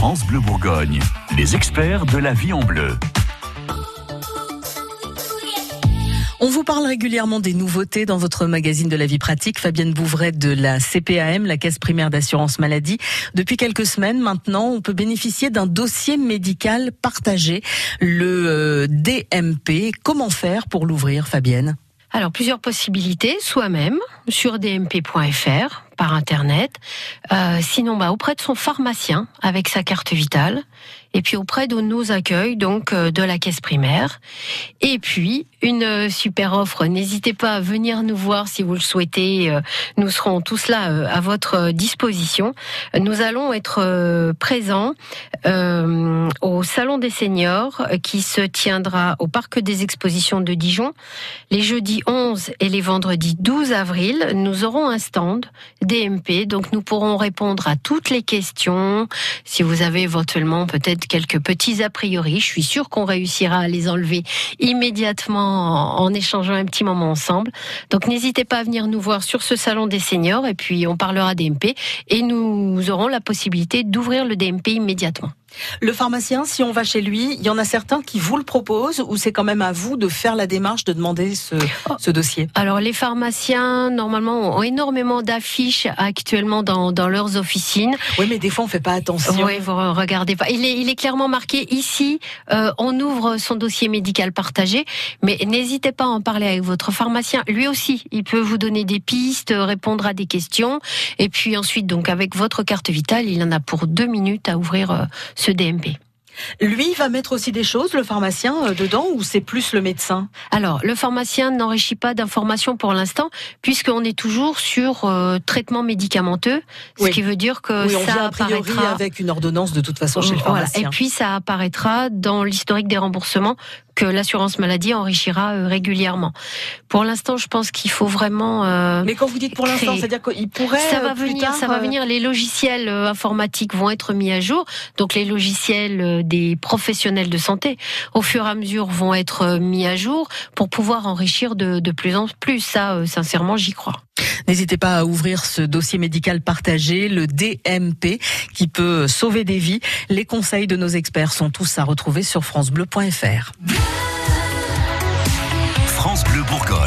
France Bleu Bourgogne, les experts de la vie en bleu. On vous parle régulièrement des nouveautés dans votre magazine de la vie pratique. Fabienne Bouvret de la CPAM, la Caisse primaire d'assurance maladie. Depuis quelques semaines maintenant, on peut bénéficier d'un dossier médical partagé, le euh, DMP. Comment faire pour l'ouvrir, Fabienne? Alors, plusieurs possibilités, soi-même, sur dmp.fr, par Internet, euh, sinon bah, auprès de son pharmacien avec sa carte vitale, et puis auprès de nos accueils, donc euh, de la caisse primaire. Et puis, une euh, super offre, n'hésitez pas à venir nous voir si vous le souhaitez, nous serons tous là à votre disposition. Nous allons être présents au Salon des seniors qui se tiendra au Parc des Expositions de Dijon les jeudis 11 et les vendredis 12 avril. Nous aurons un stand DMP. Donc nous pourrons répondre à toutes les questions. Si vous avez éventuellement peut-être quelques petits a priori, je suis sûre qu'on réussira à les enlever immédiatement en, échangeant un petit moment ensemble. Donc n'hésitez pas à venir nous voir sur ce salon des seniors et puis on parlera DMP et nous aurons la possibilité d'ouvrir le DMP immédiatement. Le pharmacien, si on va chez lui, il y en a certains qui vous le proposent ou c'est quand même à vous de faire la démarche de demander ce, oh. ce dossier? Alors les pharmaciens, normalement, ont énormément d'affiches actuellement dans, dans, leurs officines. Oui, mais des fois on fait pas attention. Oui, vous regardez pas. Il est, il est clairement marqué ici, euh, on ouvre son dossier médical partagé, mais n'hésitez pas à en parler avec votre pharmacien. Lui aussi, il peut vous donner des pistes, répondre à des questions, et puis ensuite, donc avec votre carte vitale, il en a pour deux minutes à ouvrir euh, ce DMP. Lui va mettre aussi des choses, le pharmacien, euh, dedans, ou c'est plus le médecin? Alors, le pharmacien n'enrichit pas d'informations pour l'instant, puisqu'on est toujours sur euh, traitement médicamenteux, ce qui veut dire que oui, on ça a priori apparaîtra avec une ordonnance de toute façon chez le pharmacien. Et puis ça apparaîtra dans l'historique des remboursements que l'assurance maladie enrichira euh, régulièrement. Pour l'instant, je pense qu'il faut vraiment. Euh, Mais quand vous dites pour l'instant, c'est-à-dire qu'il pourrait. Ça va venir, ça va venir. Les logiciels informatiques vont être mis à jour, donc les logiciels des professionnels de santé, au fur et à mesure, vont être mis à jour pour pouvoir enrichir de, de plus en plus. Ça, sincèrement, j'y crois. N'hésitez pas à ouvrir ce dossier médical partagé, le DMP, qui peut sauver des vies. Les conseils de nos experts sont tous à retrouver sur francebleu.fr. France Bleu Bourgogne.